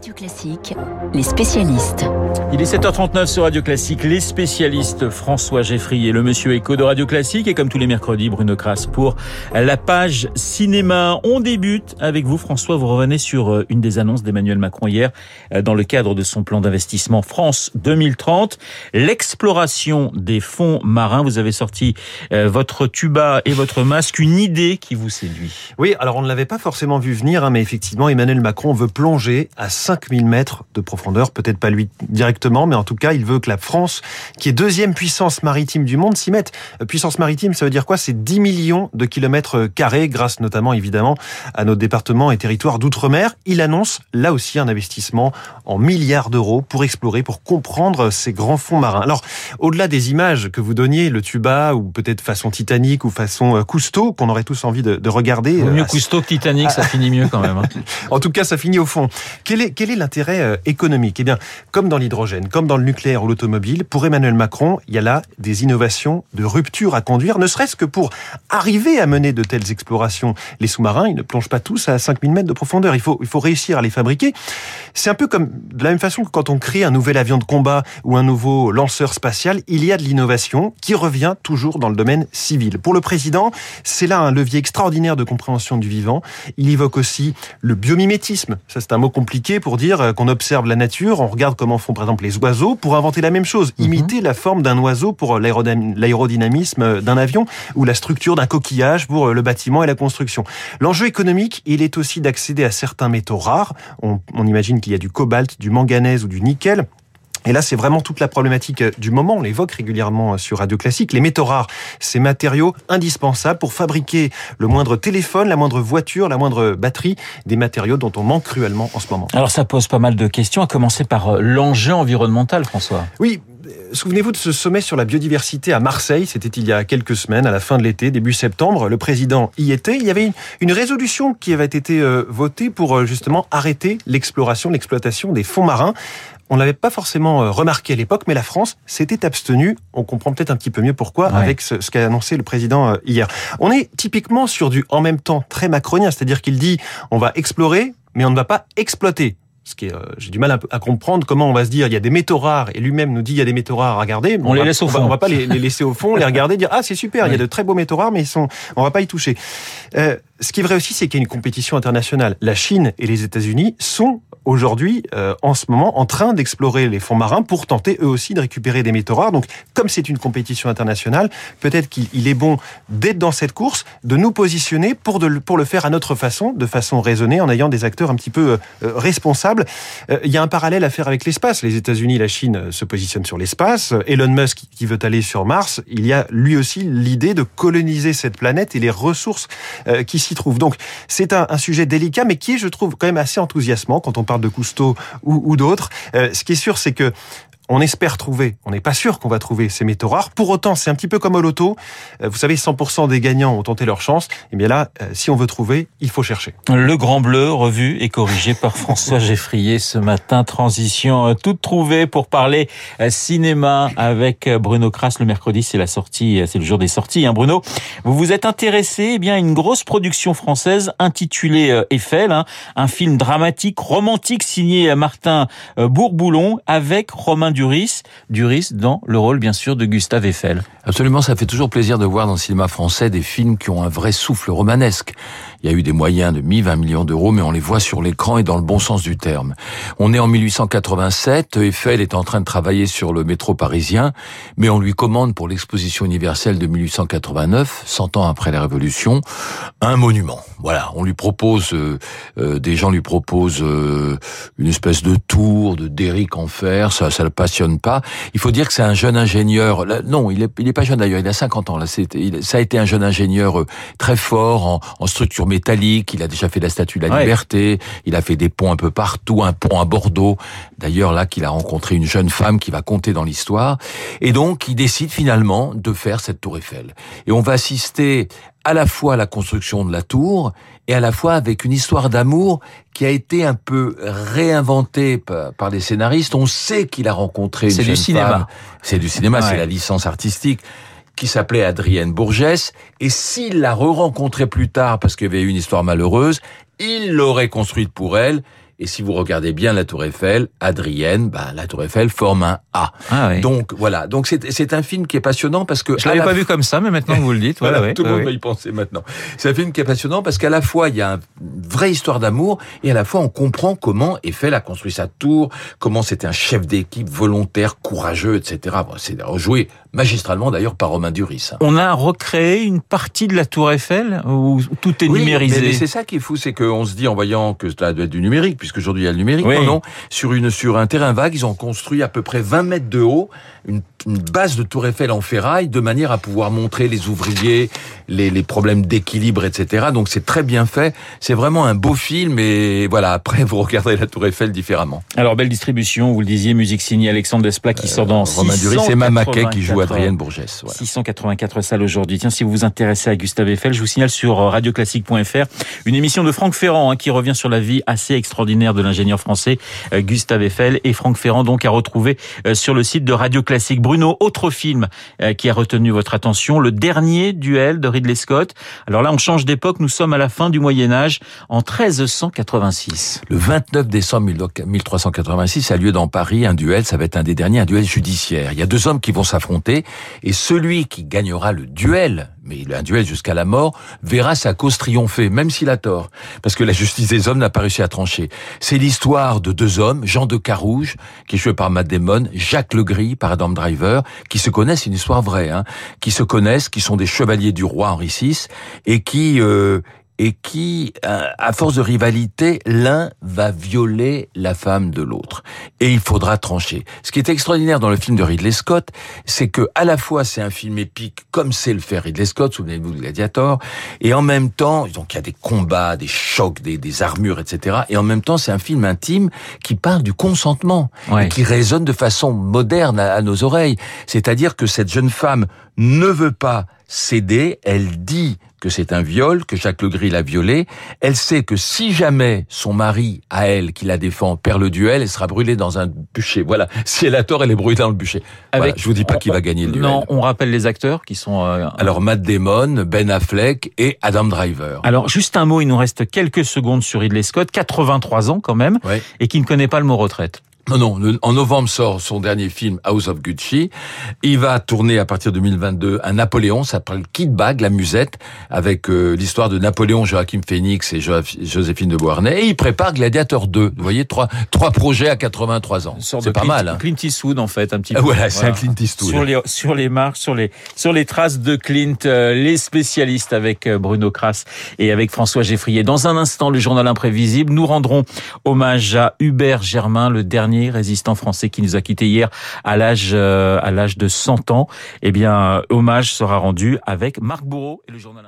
Radio Classique, les spécialistes. Il est 7h39 sur Radio Classique, les spécialistes François Geffry et le Monsieur Echo de Radio Classique et comme tous les mercredis Bruno Kras pour la page cinéma. On débute avec vous François, vous revenez sur euh, une des annonces d'Emmanuel Macron hier euh, dans le cadre de son plan d'investissement France 2030, l'exploration des fonds marins. Vous avez sorti euh, votre tuba et votre masque, une idée qui vous séduit. Oui, alors on ne l'avait pas forcément vu venir, hein, mais effectivement Emmanuel Macron veut plonger à 5000 mètres de profondeur, peut-être pas lui directement, mais en tout cas, il veut que la France, qui est deuxième puissance maritime du monde, s'y mette. Euh, puissance maritime, ça veut dire quoi? C'est 10 millions de kilomètres carrés, grâce notamment évidemment à nos départements et territoires d'outre-mer. Il annonce là aussi un investissement en milliards d'euros pour explorer, pour comprendre ces grands fonds marins. Alors, au-delà des images que vous donniez, le tuba ou peut-être façon Titanic ou façon euh, Cousteau, qu'on aurait tous envie de, de regarder. mieux euh, Cousteau que Titanic, ça finit mieux quand même. Hein. en tout cas, ça finit au fond. Quel est quel est l'intérêt euh, économique? Eh bien, comme dans l'hydrogène, comme dans le nucléaire ou l'automobile, pour Emmanuel Macron, il y a là des innovations de rupture à conduire, ne serait-ce que pour arriver à mener de telles explorations. Les sous-marins, ils ne plongent pas tous à 5000 mètres de profondeur. Il faut, il faut réussir à les fabriquer. C'est un peu comme de la même façon que quand on crée un nouvel avion de combat ou un nouveau lanceur spatial, il y a de l'innovation qui revient toujours dans le domaine civil. Pour le président, c'est là un levier extraordinaire de compréhension du vivant. Il évoque aussi le biomimétisme. Ça, c'est un mot compliqué pour dire euh, qu'on observe la nature, on regarde comment font par exemple les oiseaux pour inventer la même chose, mhm. imiter la forme d'un oiseau pour l'aérodynamisme d'un avion ou la structure d'un coquillage pour euh, le bâtiment et la construction. L'enjeu économique, il est aussi d'accéder à certains métaux rares. On, on imagine qu'il y a du cobalt, du manganèse ou du nickel. Et là, c'est vraiment toute la problématique euh, du moment. On l'évoque régulièrement euh, sur Radio Classique. Les métaux rares, ces matériaux indispensables pour fabriquer le moindre téléphone, la moindre voiture, la moindre batterie, des matériaux dont on manque cruellement en ce moment. Alors ça pose pas mal de questions, à commencer par euh, l'enjeu environnemental, François. Oui, Souvenez-vous de ce sommet sur la biodiversité à Marseille, c'était il y a quelques semaines, à la fin de l'été, début septembre. Le président y était. Il y avait une, résolution qui avait été votée pour justement arrêter l'exploration, l'exploitation des fonds marins. On l'avait pas forcément euh, remarqué à l'époque, mais la France s'était abstenue. On comprend peut-être un petit peu mieux pourquoi avec ce, qu'a annoncé le président euh, hier. On est typiquement sur du en même temps très macronien, c'est-à-dire qu'il dit on va explorer, mais on ne va pas exploiter. Ce qui est, euh, j'ai du mal à, comprendre comment on va se dire il y a des métaux rares et lui-même nous dit il y a des métaux rares à regarder. On, les laisse au fond. On va, pas les, laisser au fond, les regarder, dire ah c'est super, il y a de très beaux métaux rares, mais ils sont, on va pas y toucher. Euh, ce qui est vrai aussi, c'est qu'il y a une compétition internationale. La Chine et les États-Unis sont aujourd'hui, euh, en ce moment, en train d'explorer les fonds marins pour tenter eux aussi de récupérer des métaux rares. Donc, comme c'est une compétition internationale, peut-être qu'il est bon d'être dans cette course, de nous positionner pour, de, pour le faire à notre façon, de façon raisonnée, en ayant des acteurs un petit peu euh, responsables. Euh, il y a un parallèle à faire avec l'espace. Les États-Unis, la Chine se positionnent sur l'espace. Elon Musk qui veut aller sur Mars, il y a lui aussi l'idée de coloniser cette planète et les ressources qui s'y trouvent. Donc, c'est un, sujet délicat, mais qui je trouve, quand même assez enthousiasmant quand on parle de Cousteau ou, ou d'autres. Euh, ce qui est sûr, c'est que on espère trouver, on n'est pas sûr qu'on va trouver ces métaux rares. Pour autant, c'est un petit peu comme au loto. Euh, vous savez, 100% des gagnants ont tenté leur chance. Et eh bien là, euh, si on veut trouver, il faut chercher. Le Grand Bleu, revu et corrigé par François Geffrier ce matin. Transition euh, toute trouvée pour parler cinéma avec Bruno Kras. Le mercredi, c'est la sortie, c'est le jour des sorties. Hein, Bruno, vous vous êtes intéressé eh bien à une grosse production française intitulée Eiffel, hein, un film dramatique, romantique signé Martin Bourboulon avec Romain Duris, Duris dans le rôle bien sûr de Gustave Eiffel. Absolument, ça fait toujours plaisir de voir dans le cinéma français des films qui ont un vrai souffle romanesque. Il y a eu des moyens de mi 20 millions d'euros, mais on les voit sur l'écran et dans le bon sens du terme. On est en 1887, Eiffel est en train de travailler sur le métro parisien, mais on lui commande pour l'exposition universelle de 1889, 100 ans après la Révolution, un monument. Voilà, on lui propose, euh, euh, des gens lui proposent euh, une espèce de tour, de Derrick en fer, ça, ça le passionne pas. Il faut dire que c'est un jeune ingénieur. non, il est, il est pas jeune d'ailleurs, il a 50 ans. Là, ça a été un jeune ingénieur très fort en, en structure métallique, il a déjà fait la Statue de la Liberté, il a fait des ponts un peu partout, un pont à Bordeaux, d'ailleurs là qu'il a rencontré une jeune femme qui va compter dans l'histoire, et donc il décide finalement de faire cette tour Eiffel. Et on va assister à la fois à la construction de la tour et à la fois avec une histoire d'amour qui a été un peu réinventée par les scénaristes. On sait qu'il a rencontré une jeune du cinéma. C'est du cinéma, c'est la licence artistique qui s'appelait Adrienne Bourgès, et s'il l'a re-rencontrée plus tard parce qu'il y avait eu une histoire malheureuse, il l'aurait construite pour elle, Et si vous regardez bien la Tour Eiffel, Adrienne, bah, la Tour Eiffel forme un A. Ah oui. Donc voilà. Donc c'est c'est un film qui est passionnant parce que Je l'avais la pas vu comme ça, mais maintenant que vous le dites, voilà, tout le monde va y penser maintenant. C'est un film qui est passionnant parce qu'à la fois il y a une vraie histoire d'amour et à la fois on comprend comment Eiffel a construit sa tour, comment c'était un chef d'équipe volontaire, courageux, etc. Bon, c'est joué magistralement d'ailleurs par Romain Duris. On a recréé une partie de la Tour Eiffel où tout est Oui, numérisé. mais, mais c'est ça qui est fou, c'est qu'on se dit en voyant que ça doit être du numérique, puisqu'aujourd'hui il y a le numérique. Oui. Non, non. Sur une sur un terrain vague, ils ont construit à peu près 20 mètres de haut une, une base de Tour Eiffel en ferraille, de manière à pouvoir montrer les ouvriers, les, les problèmes d'équilibre, etc. Donc c'est très bien fait. C'est vraiment un beau film. Et voilà, après vous regarderez la Tour Eiffel différemment. Alors belle distribution, vous le disiez, musique signée Alexandre Desplat qui sort dans Euh, Romain Duris et Mamaquet qui joue 684 Adrienne Bourgès. Voilà. 684 salles aujourd'hui. Tiens, si vous vous intéressez à Gustave Eiffel, je vous signale sur euh, radioclassique.fr une émission de Franck Ferrand hein, qui revient sur la vie assez extraordinaire de l'ingénieur français euh, Gustave Eiffel et Franck Ferrand donc à retrouver euh, sur le site de Radio Classique. Bruno, autre film euh, qui a retenu votre attention, le dernier duel de Ridley Scott. Alors là, on change d'époque, nous sommes à la fin du Moyen Âge en 1386. Le 29 décembre 1386 a lieu dans Paris un duel, ça va être un des derniers, un duel judiciaire. Il y a deux hommes qui vont s'affronter et celui qui gagnera le duel, mais il a un duel jusqu'à la mort, verra sa cause triompher, même s'il a tort, parce que la justice des hommes n'a pas réussi à trancher. C'est l'histoire de deux hommes, Jean de Carouge, qui est joué par Matt Damon, Jacques Legris par Adam Driver, qui se connaissent, c'est une histoire vraie, hein, qui se connaissent, qui sont des chevaliers du roi Henri VI et qui euh, et qui, euh, à force de rivalité, l'un va violer la femme de l'autre. Et il faudra trancher. Ce qui est extraordinaire dans le film de Ridley Scott, c'est que à la fois c'est un film épique, comme c'est le fait Ridley Scott, souvenez-vous de Gladiator, et en même temps, donc il y a des combats, des chocs, des, des armures, etc. Et en même temps, c'est un film intime qui parle du consentement, Ouais. et qui résonne de façon moderne à, à nos oreilles. C'est-à-dire que cette jeune femme ne veut pas céder, elle dit que c'est un viol, que Jacques Legris l'a violée. Elle sait que si jamais son mari, à elle, qui la défend, perd le duel, elle sera brûlée dans un bûcher. Voilà. Si elle a tort, elle est brûlée dans le bûcher. Voilà. Je vous dis pas qui va gagner le duel. Non, on rappelle les acteurs qui sont. euh, Alors Matt Damon, Ben Affleck et Adam Driver. Alors, juste un mot, il nous reste quelques secondes sur Ridley Scott, 83 ans quand même, et qui ne connaît pas le mot retraite. Non, non. le- en novembre sort son dernier film House of Gucci. Il va tourner à partir de 2022 un Napoléon, ça s'appelle Kid Bag, la musette, avec euh, l'histoire de Napoléon, Joachim Phoenix et Jo- Joséphine de Beauharnais. Et il prépare Gladiator 2. Vous voyez, trois, trois projets à 83 ans. C'est pas Clint- mal. Hein. Clint Eastwood en fait, un petit Ah, peu. voilà, c'est un Clint Eastwood. Sur les sur les marques, sur les sur les traces de Clint, euh, les spécialistes avec euh, Bruno Kras et avec François Geffrier. Dans un instant, le journal imprévisible, nous rendrons hommage à Hubert Germain, le dernier résistant français qui nous a quittés hier à l'âge euh, à de 100 ans. Eh bien, euh, hommage sera rendu avec Marc Bourreau et le journal.